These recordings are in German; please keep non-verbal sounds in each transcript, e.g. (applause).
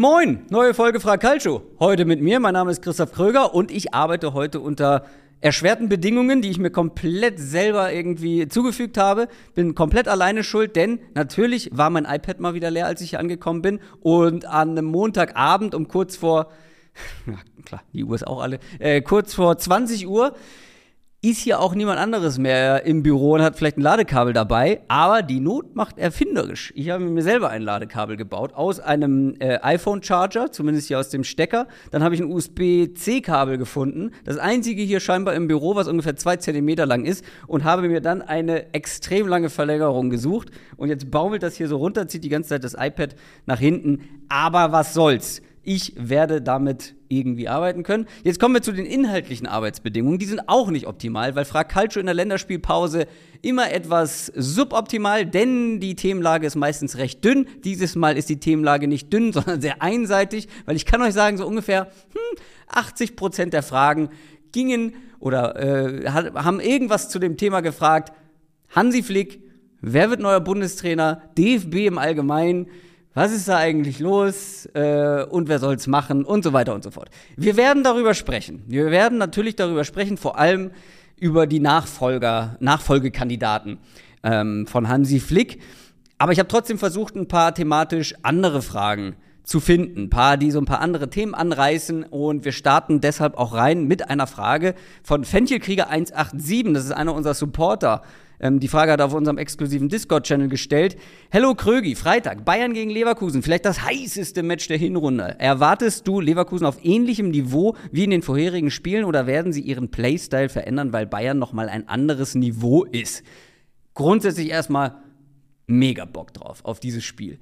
Moin, neue Folge Frag Calcio. Heute mit mir, mein Name ist Christoph Kröger und ich arbeite heute unter erschwerten Bedingungen, die ich mir komplett selber irgendwie zugefügt habe. Bin komplett alleine schuld, denn natürlich war mein iPad mal wieder leer, als ich hier angekommen bin. Und an einem Montagabend um kurz vor, (laughs) ja klar, die Uhr ist auch alle, äh, kurz vor 20 Uhr ist hier auch niemand anderes mehr im Büro und hat vielleicht ein Ladekabel dabei, aber die Not macht erfinderisch. Ich habe mir selber ein Ladekabel gebaut aus einem äh, iPhone-Charger, zumindest hier aus dem Stecker. Dann habe ich ein USB-C-Kabel gefunden, das einzige hier scheinbar im Büro, was ungefähr zwei Zentimeter lang ist, und habe mir dann eine extrem lange Verlängerung gesucht. Und jetzt baumelt das hier so runter, zieht die ganze Zeit das iPad nach hinten. Aber was soll's? Ich werde damit irgendwie arbeiten können. Jetzt kommen wir zu den inhaltlichen Arbeitsbedingungen. Die sind auch nicht optimal, weil Frag Calcio in der Länderspielpause immer etwas suboptimal, denn die Themenlage ist meistens recht dünn. Dieses Mal ist die Themenlage nicht dünn, (laughs) sondern sehr einseitig, weil ich kann euch sagen, so ungefähr hm, 80 Prozent der Fragen gingen oder äh, haben irgendwas zu dem Thema gefragt. Hansi Flick, wer wird neuer Bundestrainer? DFB im Allgemeinen was ist da eigentlich los äh, und wer soll es machen und so weiter und so fort. Wir werden darüber sprechen. Wir werden natürlich darüber sprechen, vor allem über die Nachfolger, Nachfolgekandidaten ähm, von Hansi Flick. Aber ich habe trotzdem versucht, ein paar thematisch andere Fragen zu finden. Ein paar, die so ein paar andere Themen anreißen. Und wir starten deshalb auch rein mit einer Frage von Fenchelkrieger 187. Das ist einer unserer Supporter ähm, die Frage hat er auf unserem exklusiven Discord-Channel gestellt. Hello Krögi, Freitag, Bayern gegen Leverkusen, vielleicht das heißeste Match der Hinrunde. Erwartest du Leverkusen auf ähnlichem Niveau wie in den vorherigen Spielen oder werden sie ihren Playstyle verändern, weil Bayern nochmal ein anderes Niveau ist? Grundsätzlich erstmal mega Bock drauf, auf dieses Spiel.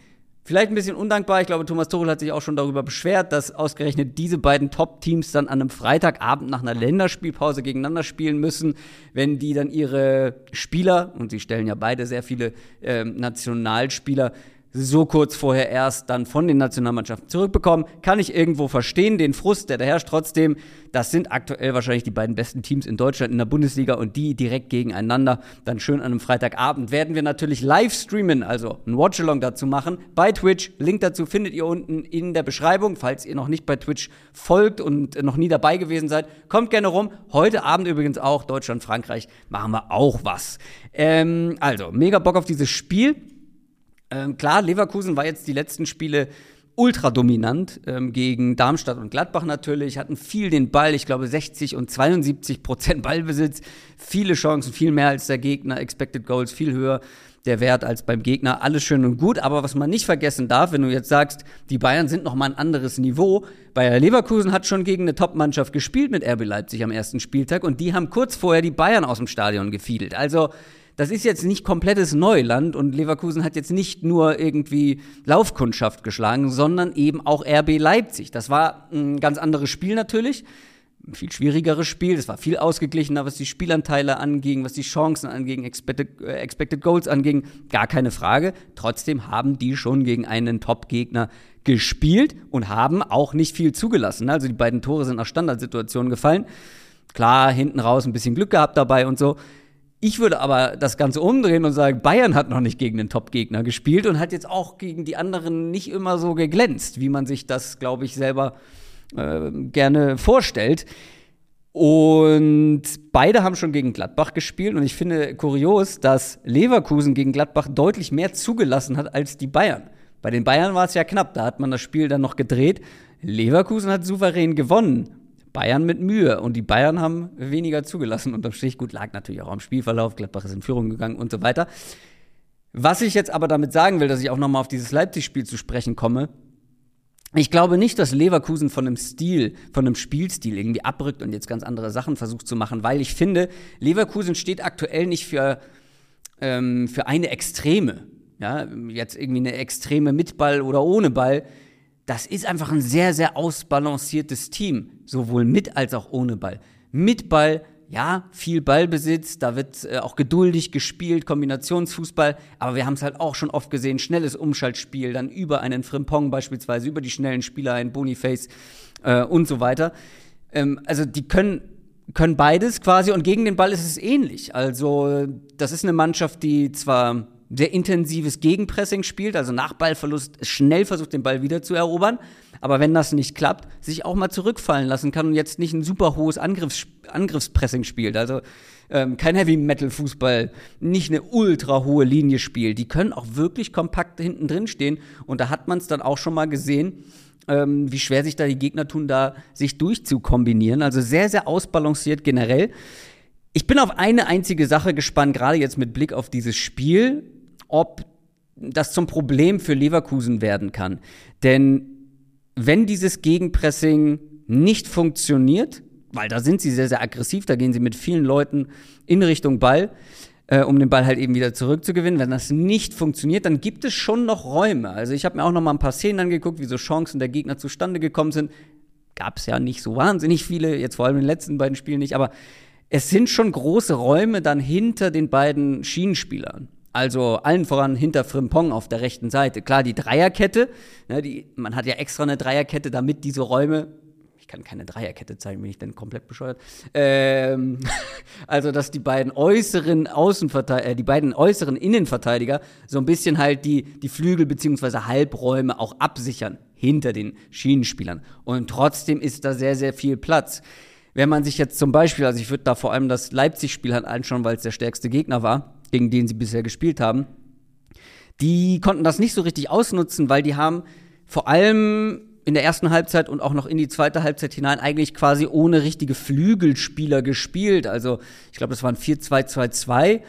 Vielleicht ein bisschen undankbar. Ich glaube, Thomas Tuchel hat sich auch schon darüber beschwert, dass ausgerechnet diese beiden Top-Teams dann an einem Freitagabend nach einer Länderspielpause gegeneinander spielen müssen, wenn die dann ihre Spieler, und sie stellen ja beide sehr viele äh, Nationalspieler, so kurz vorher erst dann von den Nationalmannschaften zurückbekommen. Kann ich irgendwo verstehen, den Frust, der da herrscht. Trotzdem, das sind aktuell wahrscheinlich die beiden besten Teams in Deutschland in der Bundesliga und die direkt gegeneinander. Dann schön an einem Freitagabend werden wir natürlich live streamen, also ein Watchalong dazu machen bei Twitch. Link dazu findet ihr unten in der Beschreibung, falls ihr noch nicht bei Twitch folgt und noch nie dabei gewesen seid. Kommt gerne rum. Heute Abend übrigens auch Deutschland, Frankreich machen wir auch was. Ähm, also, mega Bock auf dieses Spiel. Ähm, klar, Leverkusen war jetzt die letzten Spiele ultra dominant ähm, gegen Darmstadt und Gladbach natürlich, hatten viel den Ball, ich glaube 60 und 72 Prozent Ballbesitz, viele Chancen, viel mehr als der Gegner, Expected Goals viel höher der Wert als beim Gegner, alles schön und gut, aber was man nicht vergessen darf, wenn du jetzt sagst, die Bayern sind noch mal ein anderes Niveau, Bayer Leverkusen hat schon gegen eine Top-Mannschaft gespielt mit RB Leipzig am ersten Spieltag und die haben kurz vorher die Bayern aus dem Stadion gefiedelt. Also das ist jetzt nicht komplettes Neuland und Leverkusen hat jetzt nicht nur irgendwie Laufkundschaft geschlagen, sondern eben auch RB Leipzig. Das war ein ganz anderes Spiel natürlich. Ein viel schwierigeres Spiel. Es war viel ausgeglichener, was die Spielanteile anging, was die Chancen anging, Expected, äh, Expected Goals anging. Gar keine Frage. Trotzdem haben die schon gegen einen Top-Gegner gespielt und haben auch nicht viel zugelassen. Also die beiden Tore sind nach Standardsituationen gefallen. Klar, hinten raus ein bisschen Glück gehabt dabei und so. Ich würde aber das Ganze umdrehen und sagen, Bayern hat noch nicht gegen den Top-Gegner gespielt und hat jetzt auch gegen die anderen nicht immer so geglänzt, wie man sich das, glaube ich, selber äh, gerne vorstellt. Und beide haben schon gegen Gladbach gespielt und ich finde kurios, dass Leverkusen gegen Gladbach deutlich mehr zugelassen hat als die Bayern. Bei den Bayern war es ja knapp, da hat man das Spiel dann noch gedreht. Leverkusen hat souverän gewonnen Bayern mit Mühe. Und die Bayern haben weniger zugelassen unterm Strich. Gut, lag natürlich auch am Spielverlauf. Gladbach ist in Führung gegangen und so weiter. Was ich jetzt aber damit sagen will, dass ich auch nochmal auf dieses Leipzig-Spiel zu sprechen komme. Ich glaube nicht, dass Leverkusen von einem Stil, von einem Spielstil irgendwie abrückt und jetzt ganz andere Sachen versucht zu machen, weil ich finde, Leverkusen steht aktuell nicht für, ähm, für eine Extreme. Ja, jetzt irgendwie eine Extreme mit Ball oder ohne Ball das ist einfach ein sehr, sehr ausbalanciertes Team, sowohl mit als auch ohne Ball. Mit Ball, ja, viel Ballbesitz, da wird äh, auch geduldig gespielt, Kombinationsfußball, aber wir haben es halt auch schon oft gesehen, schnelles Umschaltspiel, dann über einen Frimpong beispielsweise, über die schnellen Spieler, ein Boniface äh, und so weiter. Ähm, also die können können beides quasi und gegen den Ball ist es ähnlich. Also das ist eine Mannschaft, die zwar sehr intensives Gegenpressing spielt, also nach Ballverlust schnell versucht, den Ball wieder zu erobern. Aber wenn das nicht klappt, sich auch mal zurückfallen lassen kann und jetzt nicht ein super hohes Angriffs Angriffspressing spielt. Also ähm, kein Heavy-Metal-Fußball, nicht eine ultra hohe Linie spielt. Die können auch wirklich kompakt hinten drin stehen. Und da hat man es dann auch schon mal gesehen, ähm, wie schwer sich da die Gegner tun, da sich durchzukombinieren. Also sehr, sehr ausbalanciert generell. Ich bin auf eine einzige Sache gespannt, gerade jetzt mit Blick auf dieses Spiel, ob das zum Problem für Leverkusen werden kann. Denn wenn dieses Gegenpressing nicht funktioniert, weil da sind sie sehr, sehr aggressiv, da gehen sie mit vielen Leuten in Richtung Ball, äh, um den Ball halt eben wieder zurückzugewinnen. Wenn das nicht funktioniert, dann gibt es schon noch Räume. Also ich habe mir auch noch mal ein paar Szenen angeguckt, wie so Chancen der Gegner zustande gekommen sind. Gab es ja nicht so wahnsinnig viele, jetzt vor allem in den letzten beiden Spielen nicht, aber es sind schon große Räume dann hinter den beiden Schienenspielern. Also allen voran hinter Frimpong auf der rechten Seite. Klar, die Dreierkette, ne, die, man hat ja extra eine Dreierkette, damit diese Räume, ich kann keine Dreierkette zeigen, bin ich denn komplett bescheuert. Ähm, (laughs) also, dass die beiden äußeren Außenverteidiger, äh, die beiden äußeren Innenverteidiger so ein bisschen halt die, die Flügel bzw. Halbräume auch absichern hinter den Schienenspielern. Und trotzdem ist da sehr, sehr viel Platz. Wenn man sich jetzt zum Beispiel, also ich würde da vor allem das Leipzig-Spiel halt anschauen, weil es der stärkste Gegner war, gegen den sie bisher gespielt haben, die konnten das nicht so richtig ausnutzen, weil die haben vor allem in der ersten Halbzeit und auch noch in die zweite Halbzeit hinein eigentlich quasi ohne richtige Flügelspieler gespielt. Also ich glaube, das waren 4-2-2-2.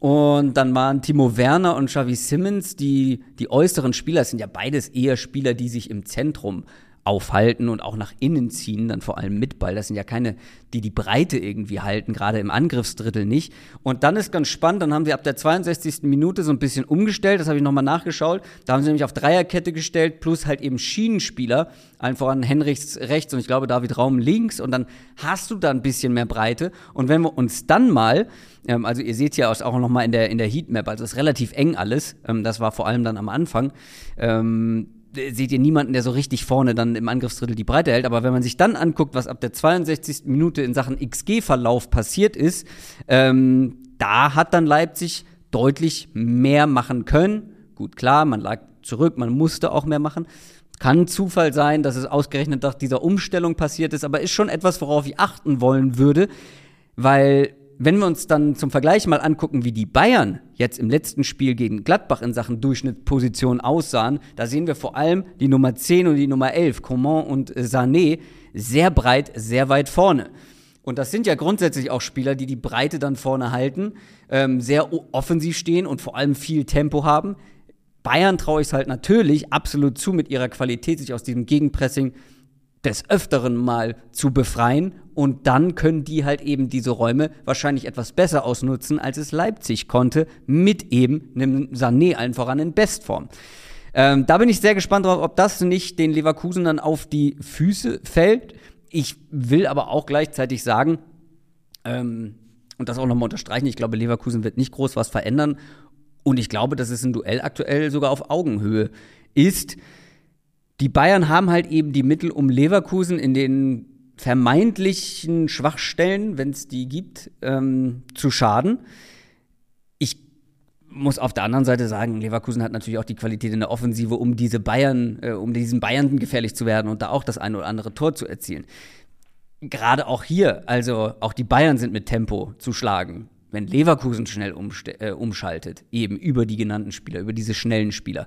Und dann waren Timo Werner und Xavi Simmons, die, die äußeren Spieler, das sind ja beides eher Spieler, die sich im Zentrum aufhalten und auch nach innen ziehen, dann vor allem mit Ball. Das sind ja keine, die die Breite irgendwie halten, gerade im Angriffsdrittel nicht. Und dann ist ganz spannend, dann haben sie ab der 62. Minute so ein bisschen umgestellt, das habe ich nochmal nachgeschaut. Da haben sie nämlich auf Dreierkette gestellt, plus halt eben Schienenspieler, allen voran Henrichs rechts und ich glaube David Raum links. Und dann hast du da ein bisschen mehr Breite. Und wenn wir uns dann mal ähm, also ihr seht ja auch noch mal in der, in der Heatmap, also ist relativ eng alles. Ähm, das war vor allem dann am Anfang. Ähm, seht ihr niemanden, der so richtig vorne dann im Angriffsdrittel die Breite hält. Aber wenn man sich dann anguckt, was ab der 62. Minute in Sachen XG-Verlauf passiert ist, ähm, da hat dann Leipzig deutlich mehr machen können. Gut, klar, man lag zurück, man musste auch mehr machen. Kann Zufall sein, dass es ausgerechnet nach dieser Umstellung passiert ist, aber ist schon etwas, worauf ich achten wollen würde, weil wenn wir uns dann zum Vergleich mal angucken, wie die Bayern jetzt im letzten Spiel gegen Gladbach in Sachen Durchschnittsposition aussahen, da sehen wir vor allem die Nummer 10 und die Nummer 11, Coman und Sané, sehr breit, sehr weit vorne. Und das sind ja grundsätzlich auch Spieler, die die Breite dann vorne halten, ähm, sehr offensiv stehen und vor allem viel Tempo haben. Bayern traue ich es halt natürlich absolut zu, mit ihrer Qualität sich aus diesem Gegenpressing des Öfteren mal zu befreien und dann können die halt eben diese Räume wahrscheinlich etwas besser ausnutzen, als es Leipzig konnte, mit eben einem Sané allen voran in Bestform. Ähm, da bin ich sehr gespannt drauf, ob das nicht den Leverkusen dann auf die Füße fällt. Ich will aber auch gleichzeitig sagen, ähm, und das auch nochmal unterstreichen, ich glaube, Leverkusen wird nicht groß was verändern. Und ich glaube, dass es ein Duell aktuell sogar auf Augenhöhe ist die Bayern haben halt eben die Mittel, um Leverkusen in den vermeintlichen Schwachstellen, wenn es die gibt, ähm, zu schaden. Ich muss auf der anderen Seite sagen, Leverkusen hat natürlich auch die Qualität in der Offensive, um diese Bayern, äh, um diesen Bayern gefährlich zu werden und da auch das eine oder andere Tor zu erzielen. Gerade auch hier, also auch die Bayern sind mit Tempo zu schlagen. Wenn Leverkusen schnell äh, umschaltet, eben über die genannten Spieler, über diese schnellen Spieler,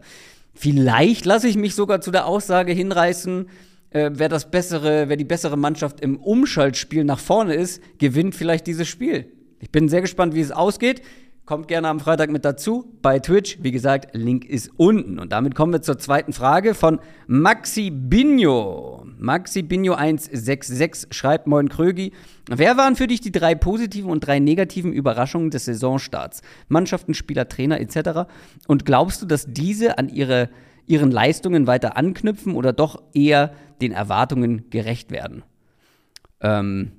Vielleicht lasse ich mich sogar zu der Aussage hinreißen, äh, wer das bessere, wer die bessere Mannschaft im Umschaltspiel nach vorne ist, gewinnt vielleicht dieses Spiel. Ich bin sehr gespannt, wie es ausgeht. Kommt gerne am Freitag mit dazu bei Twitch. Wie gesagt, Link ist unten. Und damit kommen wir zur zweiten Frage von Maxi Binho. Maxi Binho 166 schreibt Moin Krögi. Wer waren für dich die drei positiven und drei negativen Überraschungen des Saisonstarts? Mannschaften, Spieler, Trainer etc. Und glaubst du, dass diese an ihre, ihren Leistungen weiter anknüpfen oder doch eher den Erwartungen gerecht werden? Ähm,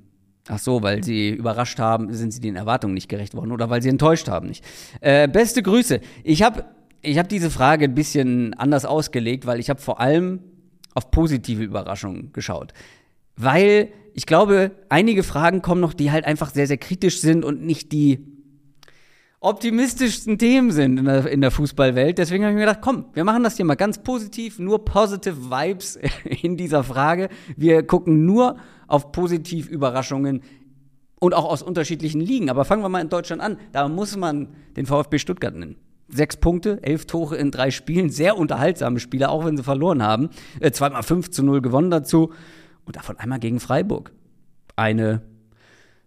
Ach so, weil sie überrascht haben, sind sie den Erwartungen nicht gerecht worden oder weil sie enttäuscht haben nicht. Äh, beste Grüße. Ich habe ich hab diese Frage ein bisschen anders ausgelegt, weil ich habe vor allem auf positive Überraschungen geschaut. Weil ich glaube, einige Fragen kommen noch, die halt einfach sehr, sehr kritisch sind und nicht die optimistischsten Themen sind in der, in der Fußballwelt. Deswegen habe ich mir gedacht, komm, wir machen das hier mal ganz positiv, nur positive Vibes (laughs) in dieser Frage. Wir gucken nur auf positiv Überraschungen und auch aus unterschiedlichen Ligen. Aber fangen wir mal in Deutschland an. Da muss man den VfB Stuttgart nennen. Sechs Punkte, elf Tore in drei Spielen, sehr unterhaltsame Spiele, auch wenn sie verloren haben. Äh, zweimal 5 zu 0 gewonnen dazu und davon einmal gegen Freiburg. Eine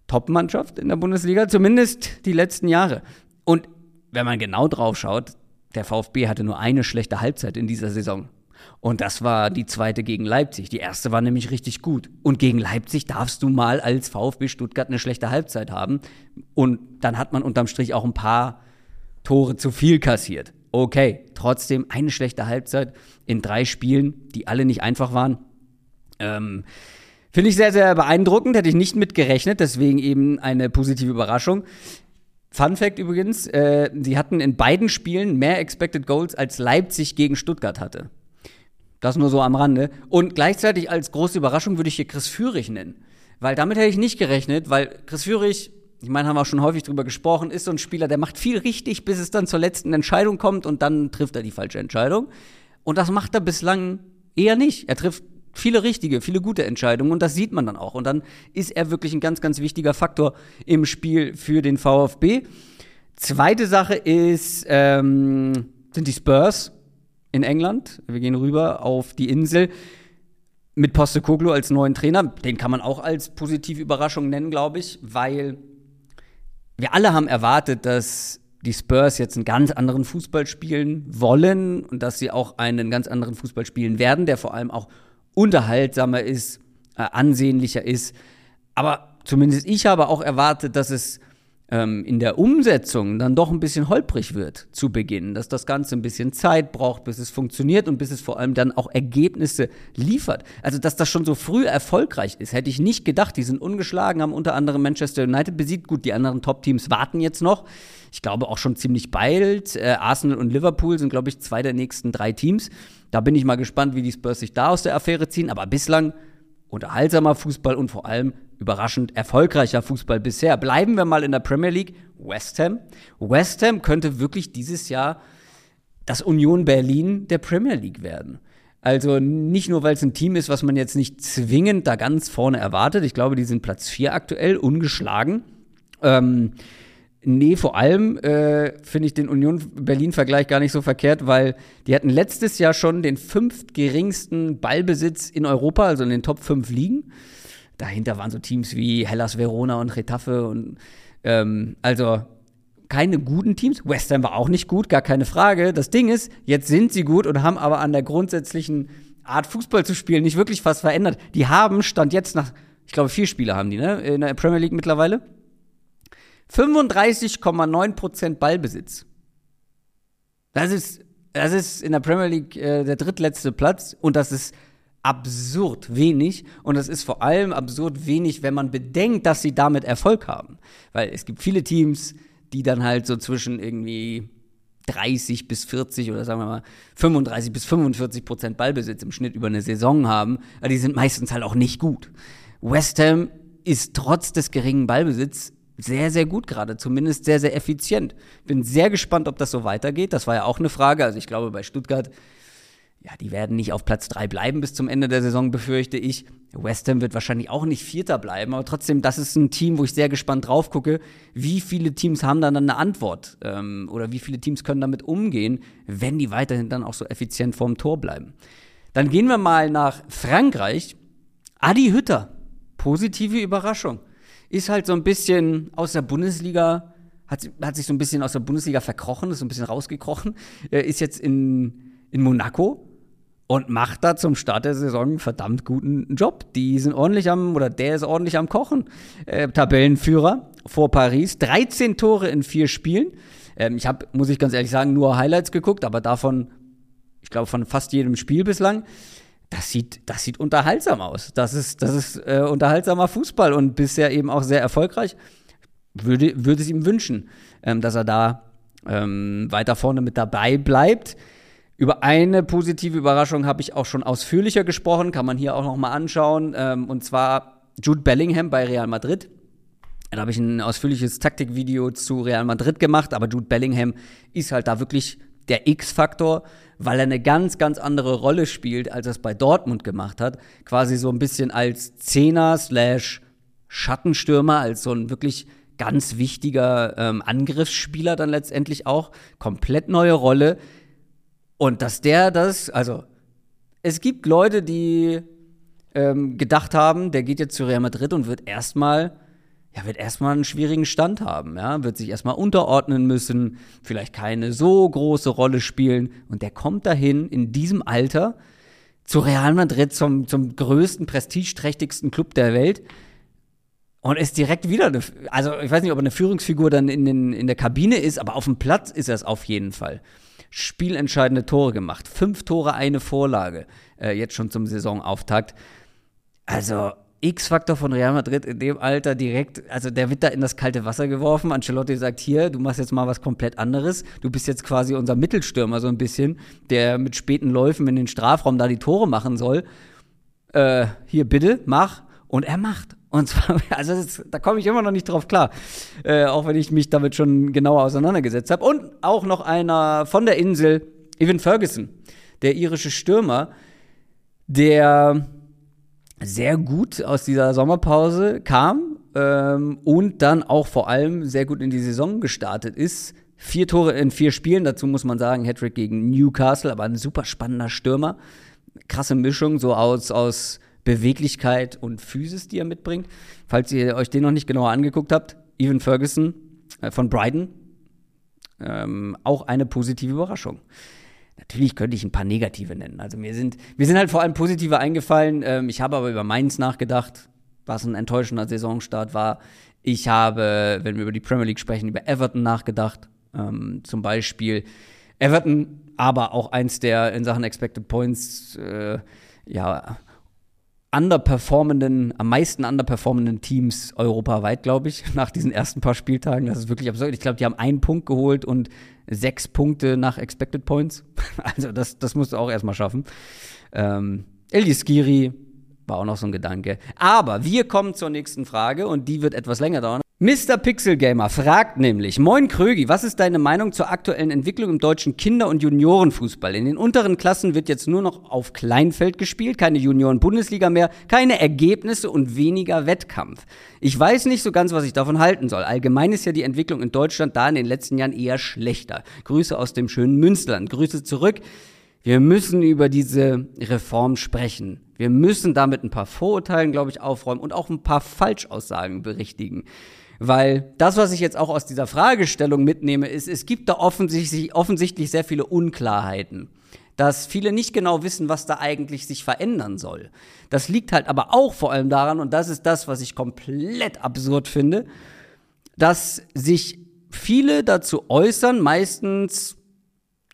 Top-Mannschaft in der Bundesliga, zumindest die letzten Jahre. Und wenn man genau drauf schaut, der VfB hatte nur eine schlechte Halbzeit in dieser Saison. Und das war die zweite gegen Leipzig. Die erste war nämlich richtig gut. Und gegen Leipzig darfst du mal als VfB Stuttgart eine schlechte Halbzeit haben. Und dann hat man unterm Strich auch ein paar Tore zu viel kassiert. Okay, trotzdem eine schlechte Halbzeit in drei Spielen, die alle nicht einfach waren. Ähm, Finde ich sehr, sehr beeindruckend, hätte ich nicht mit gerechnet, deswegen eben eine positive Überraschung. Fun Fact übrigens, äh, sie hatten in beiden Spielen mehr Expected Goals als Leipzig gegen Stuttgart hatte. Das nur so am Rande. Und gleichzeitig als große Überraschung würde ich hier Chris Führig nennen. Weil damit hätte ich nicht gerechnet, weil Chris Führig, ich meine, haben wir auch schon häufig drüber gesprochen, ist so ein Spieler, der macht viel richtig, bis es dann zur letzten Entscheidung kommt und dann trifft er die falsche Entscheidung. Und das macht er bislang eher nicht. Er trifft viele richtige, viele gute Entscheidungen und das sieht man dann auch. Und dann ist er wirklich ein ganz, ganz wichtiger Faktor im Spiel für den VfB. Zweite Sache ist, ähm, sind die Spurs in England. Wir gehen rüber auf die Insel mit Postecoglou als neuen Trainer. Den kann man auch als positive Überraschung nennen, glaube ich, weil wir alle haben erwartet, dass die Spurs jetzt einen ganz anderen Fußball spielen wollen und dass sie auch einen ganz anderen Fußball spielen werden, der vor allem auch unterhaltsamer ist, äh, ansehnlicher ist. Aber zumindest ich habe auch erwartet, dass es ähm, in der Umsetzung dann doch ein bisschen holprig wird zu Beginn, dass das Ganze ein bisschen Zeit braucht, bis es funktioniert und bis es vor allem dann auch Ergebnisse liefert. Also, dass das schon so früh erfolgreich ist, hätte ich nicht gedacht. Die sind ungeschlagen, haben unter anderem Manchester United besiegt. Gut, die anderen Top-Teams warten jetzt noch. Ich glaube auch schon ziemlich bald. Äh, Arsenal und Liverpool sind, glaube ich, zwei der nächsten drei Teams. Da bin ich mal gespannt, wie die Spurs sich da aus der Affäre ziehen. Aber bislang unterhaltsamer Fußball und vor allem überraschend erfolgreicher Fußball bisher. Bleiben wir mal in der Premier League. West Ham. West Ham könnte wirklich dieses Jahr das Union Berlin der Premier League werden. Also nicht nur, weil es ein Team ist, was man jetzt nicht zwingend da ganz vorne erwartet. Ich glaube, die sind Platz 4 aktuell, ungeschlagen. Ähm, Nee, vor allem äh, finde ich den Union Berlin-Vergleich gar nicht so verkehrt, weil die hatten letztes Jahr schon den fünftgeringsten Ballbesitz in Europa, also in den Top 5 Ligen. Dahinter waren so Teams wie Hellas Verona und Retafe und ähm, also keine guten Teams. West Ham war auch nicht gut, gar keine Frage. Das Ding ist, jetzt sind sie gut und haben aber an der grundsätzlichen Art Fußball zu spielen nicht wirklich was verändert. Die haben Stand jetzt nach, ich glaube, vier Spiele haben die, ne? In der Premier League mittlerweile. 35,9% Ballbesitz. Das ist, das ist in der Premier League äh, der drittletzte Platz und das ist absurd wenig und das ist vor allem absurd wenig, wenn man bedenkt, dass sie damit Erfolg haben. Weil es gibt viele Teams, die dann halt so zwischen irgendwie 30 bis 40 oder sagen wir mal 35 bis 45 Prozent Ballbesitz im Schnitt über eine Saison haben, die sind meistens halt auch nicht gut. West Ham ist trotz des geringen Ballbesitz sehr, sehr gut gerade, zumindest sehr, sehr effizient. Bin sehr gespannt, ob das so weitergeht. Das war ja auch eine Frage. Also ich glaube, bei Stuttgart, ja, die werden nicht auf Platz 3 bleiben bis zum Ende der Saison, befürchte ich. West Ham wird wahrscheinlich auch nicht Vierter bleiben, aber trotzdem, das ist ein Team, wo ich sehr gespannt drauf gucke, wie viele Teams haben dann eine Antwort ähm, oder wie viele Teams können damit umgehen, wenn die weiterhin dann auch so effizient vorm Tor bleiben. Dann gehen wir mal nach Frankreich. Adi Hütter, positive Überraschung ist halt so ein bisschen aus der Bundesliga, hat, hat sich so ein bisschen aus der Bundesliga verkrochen, ist so ein bisschen rausgekrochen, er ist jetzt in, in Monaco und macht da zum Start der Saison einen verdammt guten Job. Die sind ordentlich am, oder der ist ordentlich am Kochen. Äh, Tabellenführer vor Paris, 13 Tore in vier Spielen. Ähm, ich habe, muss ich ganz ehrlich sagen, nur Highlights geguckt, aber davon, ich glaube, von fast jedem Spiel bislang das sieht, das sieht unterhaltsam aus. Das ist, das ist äh, unterhaltsamer Fußball und bisher eben auch sehr erfolgreich. Würde, würde es ihm wünschen, ähm, dass er da ähm, weiter vorne mit dabei bleibt. Über eine positive Überraschung habe ich auch schon ausführlicher gesprochen, kann man hier auch noch mal anschauen. Ähm, und zwar Jude Bellingham bei Real Madrid. Da habe ich ein ausführliches Taktikvideo zu Real Madrid gemacht, aber Jude Bellingham ist halt da wirklich der X-Faktor, weil er eine ganz, ganz andere Rolle spielt, als er es bei Dortmund gemacht hat. Quasi so ein bisschen als Zehner slash Schattenstürmer, als so ein wirklich ganz wichtiger ähm, Angriffsspieler dann letztendlich auch. Komplett neue Rolle. Und dass der das, also es gibt Leute, die ähm, gedacht haben, der geht jetzt zu Real Madrid und wird erstmal ja, wird erstmal einen schwierigen Stand haben, ja, wird sich erstmal unterordnen müssen, vielleicht keine so große Rolle spielen und der kommt dahin in diesem Alter zu Real Madrid zum, zum größten, prestigeträchtigsten Club der Welt und ist direkt wieder eine, also ich weiß nicht, ob er eine Führungsfigur dann in, den, in der Kabine ist, aber auf dem Platz ist er es auf jeden Fall. Spielentscheidende Tore gemacht, fünf Tore, eine Vorlage, äh, jetzt schon zum Saisonauftakt. Also X-Faktor von Real Madrid in dem Alter direkt, also der wird da in das kalte Wasser geworfen. Ancelotti sagt, hier, du machst jetzt mal was komplett anderes. Du bist jetzt quasi unser Mittelstürmer so ein bisschen, der mit späten Läufen in den Strafraum da die Tore machen soll. Äh, hier, bitte, mach. Und er macht. Und zwar, (laughs) also das, da komme ich immer noch nicht drauf klar, äh, auch wenn ich mich damit schon genauer auseinandergesetzt habe. Und auch noch einer von der Insel, Evan Ferguson, der irische Stürmer, der sehr gut aus dieser Sommerpause kam ähm, und dann auch vor allem sehr gut in die Saison gestartet ist. Vier Tore in vier Spielen, dazu muss man sagen, Hattrick gegen Newcastle, aber ein super spannender Stürmer. Krasse Mischung, so aus, aus Beweglichkeit und Physis, die er mitbringt. Falls ihr euch den noch nicht genauer angeguckt habt, Evan Ferguson äh, von Brighton, ähm, auch eine positive Überraschung. Natürlich könnte ich ein paar negative nennen. Also mir sind, mir sind halt vor allem positive eingefallen. Ähm, ich habe aber über Mainz nachgedacht, was ein enttäuschender Saisonstart war. Ich habe, wenn wir über die Premier League sprechen, über Everton nachgedacht. Ähm, zum Beispiel Everton, aber auch eins der in Sachen Expected Points, äh, ja, underperformenden, am meisten underperformenden Teams europaweit, glaube ich, (laughs) nach diesen ersten paar Spieltagen. Das ist wirklich absurd. Ich glaube, die haben einen Punkt geholt und sechs Punkte nach Expected Points. (laughs) Also das, das musst du auch erstmal schaffen. Ähm, Eldis Skiri war auch noch so ein Gedanke. Aber wir kommen zur nächsten Frage und die wird etwas länger dauern. Mr. Pixel Gamer fragt nämlich: Moin Krögi, was ist deine Meinung zur aktuellen Entwicklung im deutschen Kinder- und Juniorenfußball? In den unteren Klassen wird jetzt nur noch auf Kleinfeld gespielt, keine Junioren-Bundesliga mehr, keine Ergebnisse und weniger Wettkampf. Ich weiß nicht so ganz, was ich davon halten soll. Allgemein ist ja die Entwicklung in Deutschland da in den letzten Jahren eher schlechter. Grüße aus dem schönen Münsterland. Grüße zurück. Wir müssen über diese Reform sprechen. Wir müssen damit ein paar Vorurteilen, glaube ich, aufräumen und auch ein paar Falschaussagen berichtigen. Weil das, was ich jetzt auch aus dieser Fragestellung mitnehme, ist, es gibt da offensichtlich, offensichtlich sehr viele Unklarheiten. Dass viele nicht genau wissen, was da eigentlich sich verändern soll. Das liegt halt aber auch vor allem daran, und das ist das, was ich komplett absurd finde, dass sich viele dazu äußern, meistens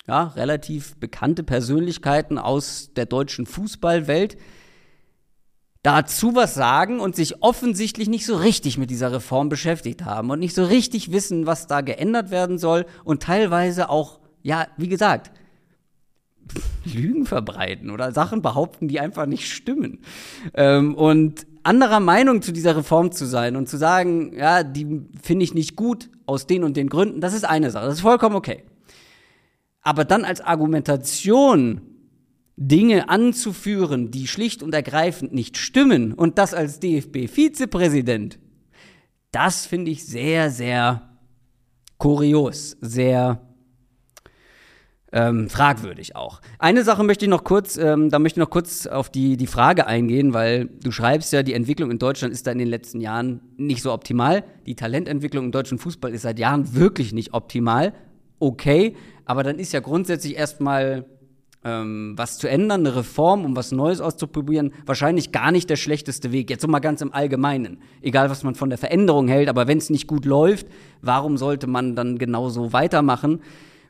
ja, relativ bekannte Persönlichkeiten aus der deutschen Fußballwelt, dazu was sagen und sich offensichtlich nicht so richtig mit dieser Reform beschäftigt haben und nicht so richtig wissen, was da geändert werden soll und teilweise auch, ja, wie gesagt, (laughs) Lügen verbreiten oder Sachen behaupten, die einfach nicht stimmen. Ähm, und anderer Meinung zu dieser Reform zu sein und zu sagen, ja, die finde ich nicht gut aus den und den Gründen, das ist eine Sache, das ist vollkommen okay. Aber dann als Argumentation Dinge anzuführen, die schlicht und ergreifend nicht stimmen und das als DFB-Vizepräsident, das finde ich sehr, sehr kurios, sehr ähm, fragwürdig auch. Eine Sache möchte ich noch kurz, ähm, da möchte ich noch kurz auf die, die Frage eingehen, weil du schreibst ja, die Entwicklung in Deutschland ist da in den letzten Jahren nicht so optimal. Die Talententwicklung im deutschen Fußball ist seit Jahren wirklich nicht optimal. Okay, aber dann ist ja grundsätzlich erstmal ähm, was zu ändern, eine Reform, um was Neues auszuprobieren, wahrscheinlich gar nicht der schlechteste Weg. Jetzt so mal ganz im Allgemeinen. Egal, was man von der Veränderung hält, aber wenn es nicht gut läuft, warum sollte man dann genauso weitermachen?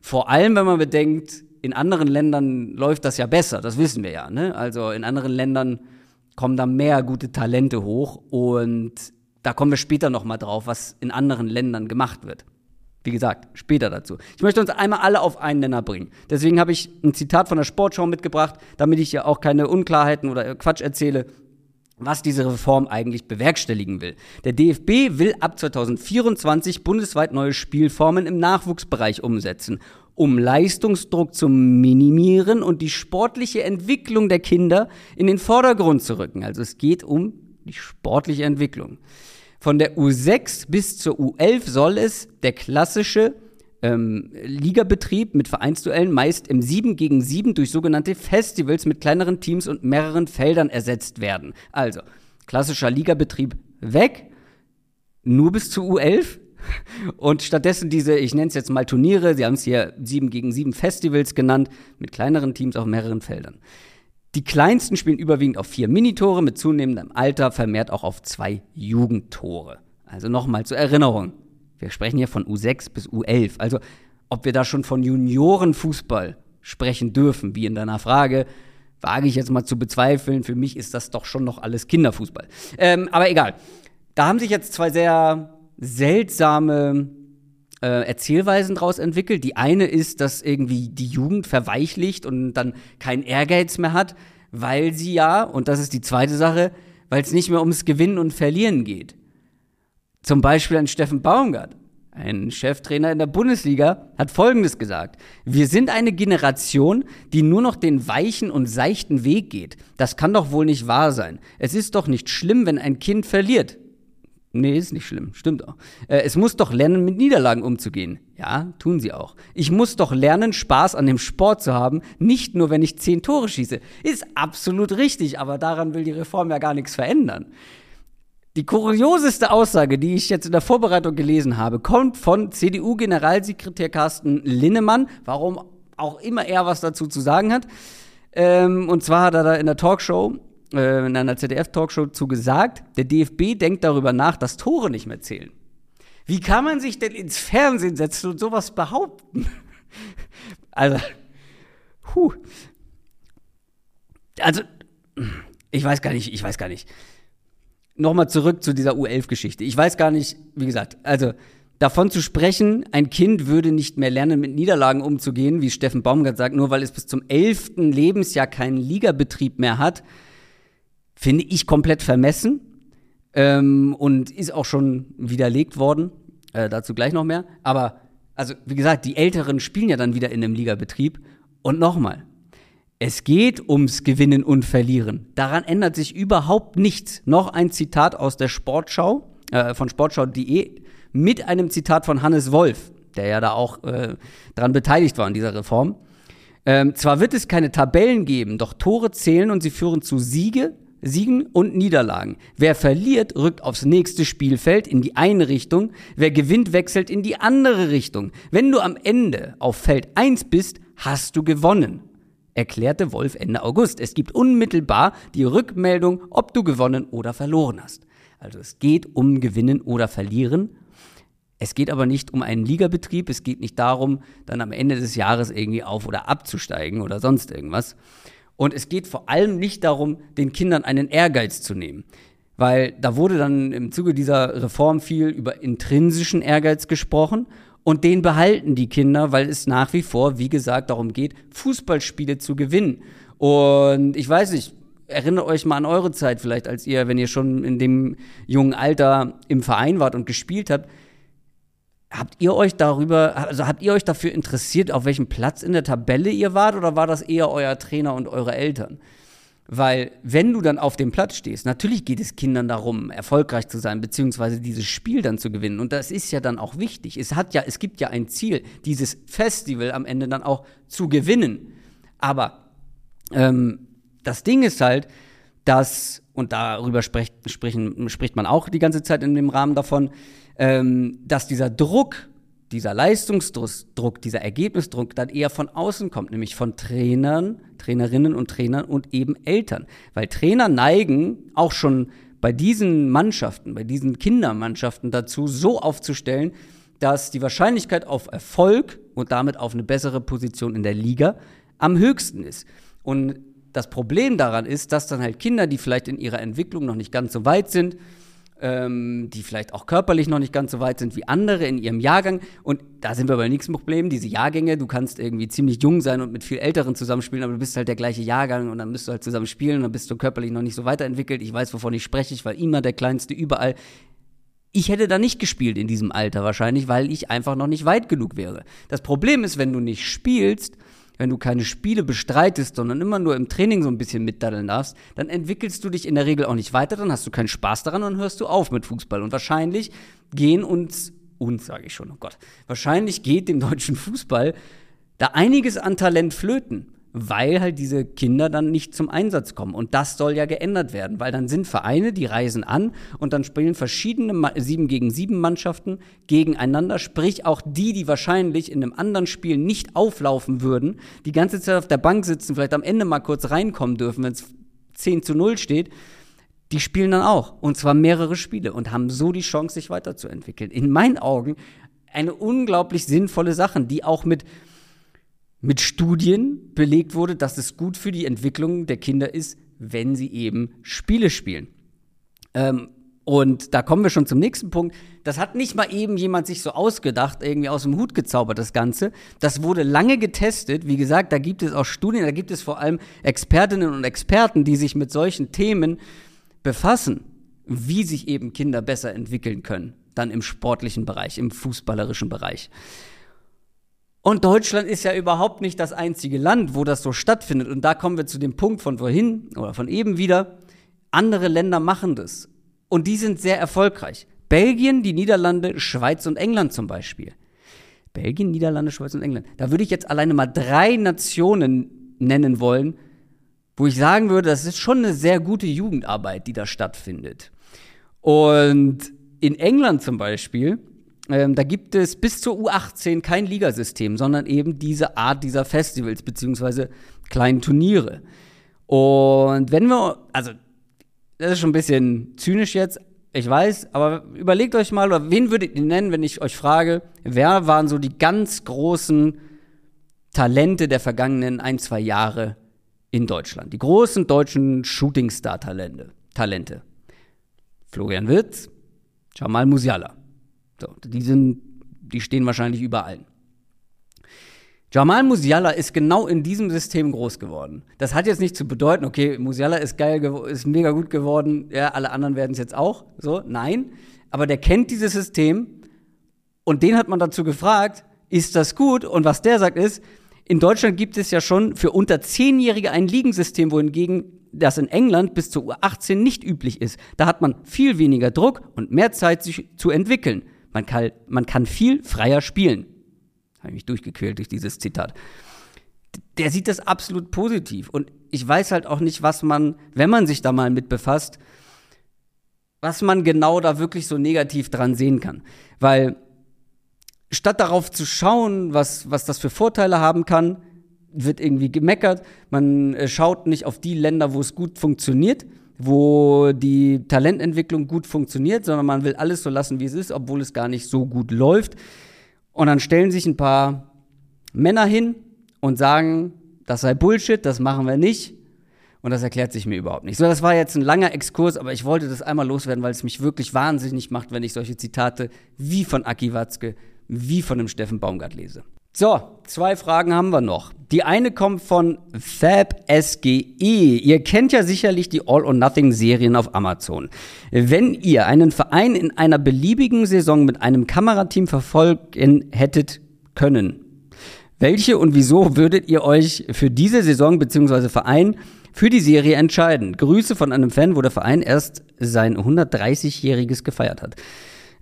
Vor allem, wenn man bedenkt, in anderen Ländern läuft das ja besser, das wissen wir ja. Ne? Also in anderen Ländern kommen da mehr gute Talente hoch und da kommen wir später noch mal drauf, was in anderen Ländern gemacht wird. Wie gesagt, später dazu. Ich möchte uns einmal alle auf einen Nenner bringen. Deswegen habe ich ein Zitat von der Sportschau mitgebracht, damit ich ja auch keine Unklarheiten oder Quatsch erzähle. was diese Reform eigentlich bewerkstelligen will. Der DFB will ab 2024 bundesweit neue Spielformen im Nachwuchsbereich umsetzen, um Leistungsdruck zu minimieren und die sportliche Entwicklung der Kinder in den Vordergrund zu rücken. Also es geht um die sportliche Entwicklung. Von der U6 bis zur U11 soll es der klassische ähm, Ligabetrieb mit Vereinsduellen meist im 7 gegen 7 durch sogenannte Festivals mit kleineren Teams und mehreren Feldern ersetzt werden. Also, klassischer Ligabetrieb weg, nur bis zu U11. Und stattdessen diese, ich nenne es jetzt mal Turniere, sie haben es hier 7 gegen 7 Festivals genannt, mit kleineren Teams auf mehreren Feldern. Die kleinsten spielen überwiegend auf vier Minitore, mit zunehmendem Alter vermehrt auch auf zwei Jugendtore. Also nochmal zur Erinnerung. Wir sprechen hier von U6 bis U11. Also, ob wir da schon von Juniorenfußball sprechen dürfen, wie in deiner Frage, wage ich jetzt mal zu bezweifeln. Für mich ist das doch schon noch alles Kinderfußball. Ähm, aber egal. Da haben sich jetzt zwei sehr seltsame äh, Erzählweisen daraus entwickelt. Die eine ist, dass irgendwie die Jugend verweichlicht und dann keinen Ehrgeiz mehr hat, weil sie ja, und das ist die zweite Sache, weil es nicht mehr ums Gewinnen und Verlieren geht. Zum Beispiel ein Steffen Baumgart, ein Cheftrainer in der Bundesliga, hat Folgendes gesagt. Wir sind eine Generation, die nur noch den weichen und seichten Weg geht. Das kann doch wohl nicht wahr sein. Es ist doch nicht schlimm, wenn ein Kind verliert. Nee, ist nicht schlimm, stimmt auch. Äh, es muss doch lernen, mit Niederlagen umzugehen. Ja, tun sie auch. Ich muss doch lernen, Spaß an dem Sport zu haben, nicht nur, wenn ich zehn Tore schieße. Ist absolut richtig, aber daran will die Reform ja gar nichts verändern. Die kurioseste Aussage, die ich jetzt in der Vorbereitung gelesen habe, kommt von CDU-Generalsekretär Carsten Linnemann, warum auch immer er was dazu zu sagen hat. Ähm, und zwar hat er da in der Talkshow, äh, in einer ZDF-Talkshow zu gesagt, der DFB denkt darüber nach, dass Tore nicht mehr zählen. Wie kann man sich denn ins Fernsehen setzen und sowas behaupten? (laughs) also, puh. Also, ich weiß gar nicht, ich weiß gar nicht nochmal zurück zu dieser U11-Geschichte. Ich weiß gar nicht, wie gesagt, also davon zu sprechen, ein Kind würde nicht mehr lernen, mit Niederlagen umzugehen, wie Steffen Baumgart sagt, nur weil es bis zum elften Lebensjahr keinen Ligabetrieb mehr hat, finde ich komplett vermessen ähm, und ist auch schon widerlegt worden. Äh, dazu gleich noch mehr. Aber, also, wie gesagt, die Älteren spielen ja dann wieder in einem Ligabetrieb. Und nochmal, es geht ums Gewinnen und Verlieren. Daran ändert sich überhaupt nichts. Noch ein Zitat aus der Sportschau, äh, von sportschau.de, mit einem Zitat von Hannes Wolf, der ja da auch äh, daran beteiligt war an dieser Reform. Ähm, zwar wird es keine Tabellen geben, doch Tore zählen und sie führen zu Siege, Siegen und Niederlagen. Wer verliert, rückt aufs nächste Spielfeld in die eine Richtung, wer gewinnt, wechselt in die andere Richtung. Wenn du am Ende auf Feld 1 bist, hast du gewonnen erklärte Wolf Ende August. Es gibt unmittelbar die Rückmeldung, ob du gewonnen oder verloren hast. Also es geht um Gewinnen oder Verlieren. Es geht aber nicht um einen Ligabetrieb. Es geht nicht darum, dann am Ende des Jahres irgendwie auf oder abzusteigen oder sonst irgendwas. Und es geht vor allem nicht darum, den Kindern einen Ehrgeiz zu nehmen. Weil da wurde dann im Zuge dieser Reform viel über intrinsischen Ehrgeiz gesprochen und den behalten die Kinder, weil es nach wie vor, wie gesagt, darum geht, Fußballspiele zu gewinnen. Und ich weiß nicht, erinnert euch mal an eure Zeit vielleicht, als ihr, wenn ihr schon in dem jungen Alter im Verein wart und gespielt habt. Habt ihr euch darüber, also habt ihr euch dafür interessiert, auf welchem Platz in der Tabelle ihr wart, oder war das eher euer Trainer und eure Eltern? Weil wenn du dann auf dem Platz stehst, natürlich geht es Kindern darum, erfolgreich zu sein, beziehungsweise dieses Spiel dann zu gewinnen. Und das ist ja dann auch wichtig. Es hat ja, es gibt ja ein Ziel, dieses Festival am Ende dann auch zu gewinnen. Aber ähm, das Ding ist halt, dass, und darüber spricht, sprechen, spricht man auch die ganze Zeit in dem Rahmen davon, ähm, dass dieser Druck dieser Leistungsdruck, dieser Ergebnisdruck dann eher von außen kommt, nämlich von Trainern, Trainerinnen und Trainern und eben Eltern. Weil Trainer neigen auch schon bei diesen Mannschaften, bei diesen Kindermannschaften dazu, so aufzustellen, dass die Wahrscheinlichkeit auf Erfolg und damit auf eine bessere Position in der Liga am höchsten ist. Und das Problem daran ist, dass dann halt Kinder, die vielleicht in ihrer Entwicklung noch nicht ganz so weit sind, ähm, die vielleicht auch körperlich noch nicht ganz so weit sind wie andere in ihrem Jahrgang. Und da sind wir beim nächsten Problem. Diese Jahrgänge, du kannst irgendwie ziemlich jung sein und mit viel Älteren zusammenspielen, aber du bist halt der gleiche Jahrgang und dann müsst du halt zusammen spielen und dann bist du körperlich noch nicht so weiterentwickelt. Ich weiß, wovon ich spreche. Ich war immer der Kleinste überall. Ich hätte da nicht gespielt in diesem Alter wahrscheinlich, weil ich einfach noch nicht weit genug wäre. Das Problem ist, wenn du nicht spielst, wenn du keine Spiele bestreitest, sondern immer nur im Training so ein bisschen mitdaddeln darfst, dann entwickelst du dich in der Regel auch nicht weiter, dann hast du keinen Spaß daran und hörst du auf mit Fußball. Und wahrscheinlich gehen uns, uns sage ich schon, oh Gott, wahrscheinlich geht dem deutschen Fußball da einiges an Talent flöten weil halt diese Kinder dann nicht zum Einsatz kommen. Und das soll ja geändert werden, weil dann sind Vereine, die reisen an und dann spielen verschiedene sieben gegen sieben Mannschaften gegeneinander, sprich auch die, die wahrscheinlich in einem anderen Spiel nicht auflaufen würden, die ganze Zeit auf der Bank sitzen, vielleicht am Ende mal kurz reinkommen dürfen, wenn es 10 zu 0 steht, die spielen dann auch. Und zwar mehrere Spiele und haben so die Chance, sich weiterzuentwickeln. In meinen Augen eine unglaublich sinnvolle Sache, die auch mit mit Studien belegt wurde, dass es gut für die Entwicklung der Kinder ist, wenn sie eben Spiele spielen. Ähm, und da kommen wir schon zum nächsten Punkt. Das hat nicht mal eben jemand sich so ausgedacht, irgendwie aus dem Hut gezaubert, das Ganze. Das wurde lange getestet. Wie gesagt, da gibt es auch Studien, da gibt es vor allem Expertinnen und Experten, die sich mit solchen Themen befassen, wie sich eben Kinder besser entwickeln können, dann im sportlichen Bereich, im fußballerischen Bereich. Und Deutschland ist ja überhaupt nicht das einzige Land, wo das so stattfindet. Und da kommen wir zu dem Punkt von vorhin oder von eben wieder. Andere Länder machen das. Und die sind sehr erfolgreich. Belgien, die Niederlande, Schweiz und England zum Beispiel. Belgien, Niederlande, Schweiz und England. Da würde ich jetzt alleine mal drei Nationen nennen wollen, wo ich sagen würde, das ist schon eine sehr gute Jugendarbeit, die da stattfindet. Und in England zum Beispiel ähm, da gibt es bis zur U18 kein Ligasystem, sondern eben diese Art dieser Festivals beziehungsweise kleinen Turniere. Und wenn wir, also das ist schon ein bisschen zynisch jetzt, ich weiß, aber überlegt euch mal, oder wen würdet ihr nennen, wenn ich euch frage, wer waren so die ganz großen Talente der vergangenen ein, zwei Jahre in Deutschland? Die großen deutschen Shootingstar-Talente. Talente. Florian Wirtz, Jamal Musiala. So, die sind, die stehen wahrscheinlich überall. Jamal Musiala ist genau in diesem System groß geworden. Das hat jetzt nicht zu bedeuten, okay, Musiala ist geil, ist mega gut geworden, ja, alle anderen werden es jetzt auch. So, nein. Aber der kennt dieses System und den hat man dazu gefragt, ist das gut? Und was der sagt ist, in Deutschland gibt es ja schon für unter Zehnjährige ein Ligensystem, wohingegen das in England bis zur U18 nicht üblich ist. Da hat man viel weniger Druck und mehr Zeit, sich zu entwickeln. Man kann, man kann viel freier spielen. Habe ich mich durchgequält durch dieses Zitat. Der sieht das absolut positiv. Und ich weiß halt auch nicht, was man, wenn man sich da mal mit befasst, was man genau da wirklich so negativ dran sehen kann. Weil statt darauf zu schauen, was, was das für Vorteile haben kann, wird irgendwie gemeckert. Man äh, schaut nicht auf die Länder, wo es gut funktioniert, wo die Talententwicklung gut funktioniert, sondern man will alles so lassen, wie es ist, obwohl es gar nicht so gut läuft. Und dann stellen sich ein paar Männer hin und sagen, das sei Bullshit, das machen wir nicht. Und das erklärt sich mir überhaupt nicht. So, das war jetzt ein langer Exkurs, aber ich wollte das einmal loswerden, weil es mich wirklich wahnsinnig macht, wenn ich solche Zitate wie von Aki Watzke, wie von dem Steffen Baumgart lese. So, zwei Fragen haben wir noch. Die eine kommt von Fab SGE. Ihr kennt ja sicherlich die All or Nothing Serien auf Amazon. Wenn ihr einen Verein in einer beliebigen Saison mit einem Kamerateam verfolgen hättet können, welche und wieso würdet ihr euch für diese Saison bzw. Verein für die Serie entscheiden? Grüße von einem Fan, wo der Verein erst sein 130-jähriges gefeiert hat.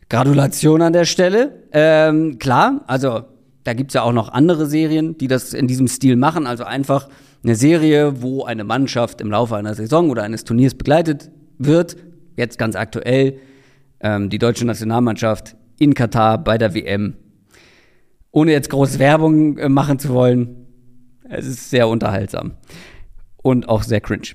Gratulation an der Stelle. Ähm, klar, also da gibt es ja auch noch andere Serien, die das in diesem Stil machen. Also einfach eine Serie, wo eine Mannschaft im Laufe einer Saison oder eines Turniers begleitet wird. Jetzt ganz aktuell ähm, die deutsche Nationalmannschaft in Katar bei der WM. Ohne jetzt groß Werbung äh, machen zu wollen. Es ist sehr unterhaltsam. Und auch sehr cringe.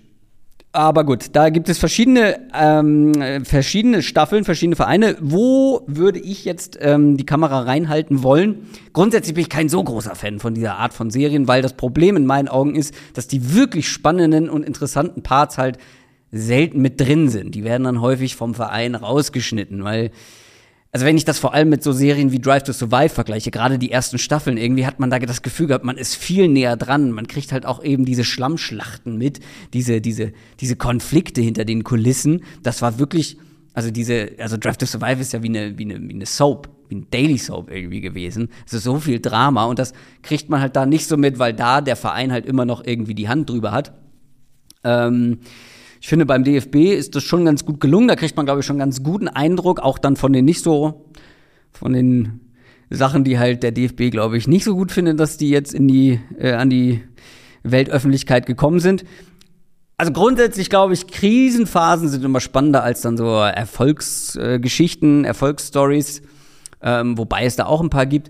Aber gut, da gibt es verschiedene, ähm, verschiedene Staffeln, verschiedene Vereine. Wo würde ich jetzt ähm, die Kamera reinhalten wollen? Grundsätzlich bin ich kein so großer Fan von dieser Art von Serien, weil das Problem in meinen Augen ist, dass die wirklich spannenden und interessanten Parts halt selten mit drin sind. Die werden dann häufig vom Verein rausgeschnitten, weil also wenn ich das vor allem mit so Serien wie Drive to Survive vergleiche, gerade die ersten Staffeln, irgendwie hat man da das Gefühl gehabt, man ist viel näher dran. Man kriegt halt auch eben diese Schlammschlachten mit, diese, diese, diese Konflikte hinter den Kulissen. Das war wirklich, also diese, also Drive to Survive ist ja wie eine, wie eine, wie eine Soap, wie ein Daily Soap irgendwie gewesen. Es ist so viel Drama und das kriegt man halt da nicht so mit, weil da der Verein halt immer noch irgendwie die Hand drüber hat. Ähm, ich finde, beim DFB ist das schon ganz gut gelungen. Da kriegt man, glaube ich, schon ganz guten Eindruck, auch dann von den nicht so, von den Sachen, die halt der DFB, glaube ich, nicht so gut findet, dass die jetzt in die, äh, an die Weltöffentlichkeit gekommen sind. Also grundsätzlich glaube ich, Krisenphasen sind immer spannender als dann so Erfolgsgeschichten, äh, Erfolgsstories, ähm, wobei es da auch ein paar gibt.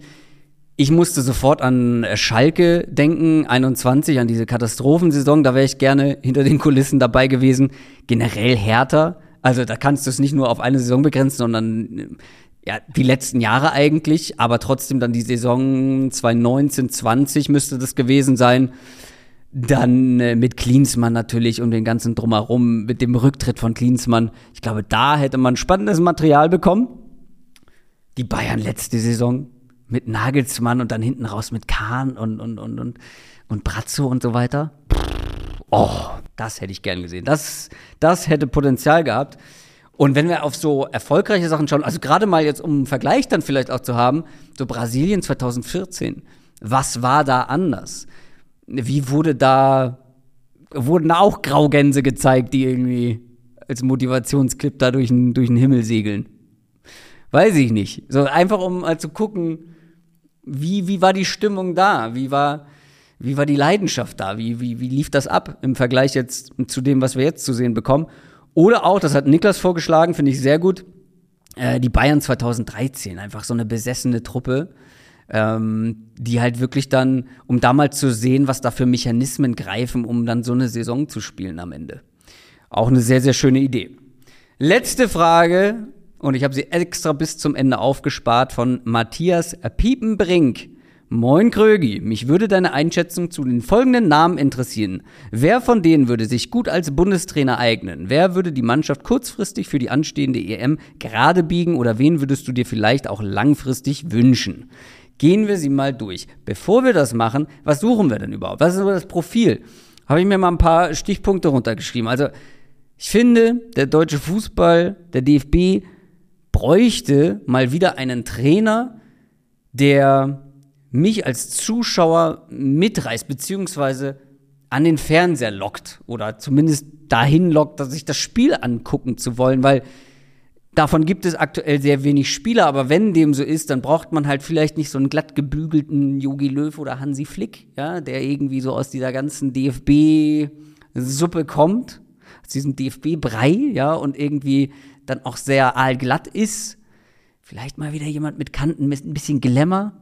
Ich musste sofort an äh, Schalke denken, 21, an diese Katastrophensaison. Da wäre ich gerne hinter den Kulissen dabei gewesen. Generell härter. Also da kannst du es nicht nur auf eine Saison begrenzen, sondern äh, ja, die letzten Jahre eigentlich, aber trotzdem dann die Saison 2019, 20 müsste das gewesen sein. Dann äh, mit Klinsmann natürlich und den ganzen Drumherum, mit dem Rücktritt von Klinsmann. Ich glaube, da hätte man spannendes Material bekommen. Die Bayern letzte Saison mit Nagelsmann und dann hinten raus mit Kahn und, und, und, und, und Brazzo und so weiter. Oh, das hätte ich gern gesehen. Das, das hätte Potenzial gehabt. Und wenn wir auf so erfolgreiche Sachen schauen, also gerade mal jetzt, um einen Vergleich dann vielleicht auch zu haben, so Brasilien 2014, was war da anders? Wie wurde da, wurden da auch Graugänse gezeigt, die irgendwie als Motivationsclip da durch den, durch den Himmel segeln? Weiß ich nicht. So einfach, um mal zu gucken, wie, wie war die Stimmung da? Wie war, wie war die Leidenschaft da? Wie, wie, wie lief das ab im Vergleich jetzt zu dem, was wir jetzt zu sehen bekommen? Oder auch, das hat Niklas vorgeschlagen, finde ich sehr gut, äh, die Bayern 2013, einfach so eine besessene Truppe, ähm, die halt wirklich dann, um da mal zu sehen, was da für Mechanismen greifen, um dann so eine Saison zu spielen am Ende. Auch eine sehr, sehr schöne Idee. Letzte Frage und ich habe sie extra bis zum Ende aufgespart von Matthias Piepenbrink. Moin Krögi, mich würde deine Einschätzung zu den folgenden Namen interessieren. Wer von denen würde sich gut als Bundestrainer eignen? Wer würde die Mannschaft kurzfristig für die anstehende EM gerade biegen oder wen würdest du dir vielleicht auch langfristig wünschen? Gehen wir sie mal durch. Bevor wir das machen, was suchen wir denn überhaupt? Was ist über das Profil? Habe ich mir mal ein paar Stichpunkte runtergeschrieben. Also, ich finde, der deutsche Fußball, der DFB bräuchte mal wieder einen Trainer, der mich als Zuschauer mitreißt, beziehungsweise an den Fernseher lockt oder zumindest dahin lockt, dass ich das Spiel angucken zu wollen, weil davon gibt es aktuell sehr wenig Spieler, aber wenn dem so ist, dann braucht man halt vielleicht nicht so einen glatt gebügelten Yogi Löw oder Hansi Flick, ja, der irgendwie so aus dieser ganzen DFB-Suppe kommt, aus diesem DFB-Brei, ja, und irgendwie dann auch sehr aalglatt ist. Vielleicht mal wieder jemand mit Kanten, mit ein bisschen Glamour,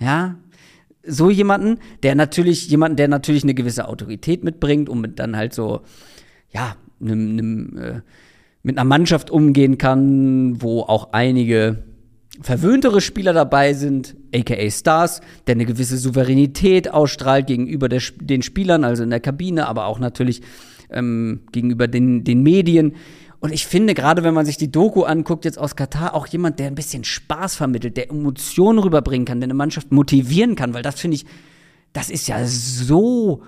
ja. So jemanden, der natürlich, jemanden, der natürlich eine gewisse Autorität mitbringt und mit dann halt so, ja, nem, nem, äh, mit einer Mannschaft umgehen kann, wo auch einige verwöhntere Spieler dabei sind, aka Stars, der eine gewisse Souveränität ausstrahlt gegenüber der, den Spielern, also in der Kabine, aber auch natürlich ähm, gegenüber den, den Medien. Und ich finde, gerade wenn man sich die Doku anguckt, jetzt aus Katar, auch jemand, der ein bisschen Spaß vermittelt, der Emotionen rüberbringen kann, der eine Mannschaft motivieren kann, weil das finde ich, das ist ja so,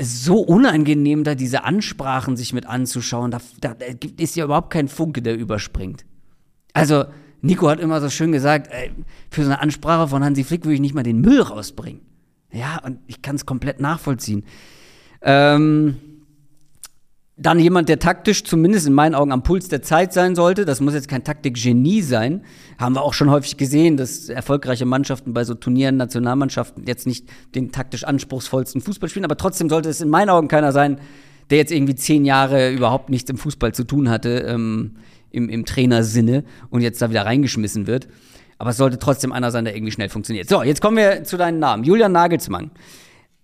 so unangenehm, da diese Ansprachen sich mit anzuschauen. Da, da, da ist ja überhaupt kein Funke, der überspringt. Also, Nico hat immer so schön gesagt, ey, für so eine Ansprache von Hansi Flick würde ich nicht mal den Müll rausbringen. Ja, und ich kann es komplett nachvollziehen. Ähm, dann jemand, der taktisch zumindest in meinen Augen am Puls der Zeit sein sollte. Das muss jetzt kein Taktikgenie sein. Haben wir auch schon häufig gesehen, dass erfolgreiche Mannschaften bei so Turnieren, Nationalmannschaften jetzt nicht den taktisch anspruchsvollsten Fußball spielen. Aber trotzdem sollte es in meinen Augen keiner sein, der jetzt irgendwie zehn Jahre überhaupt nichts im Fußball zu tun hatte, ähm, im, im Trainersinne und jetzt da wieder reingeschmissen wird. Aber es sollte trotzdem einer sein, der irgendwie schnell funktioniert. So, jetzt kommen wir zu deinen Namen. Julian Nagelsmann.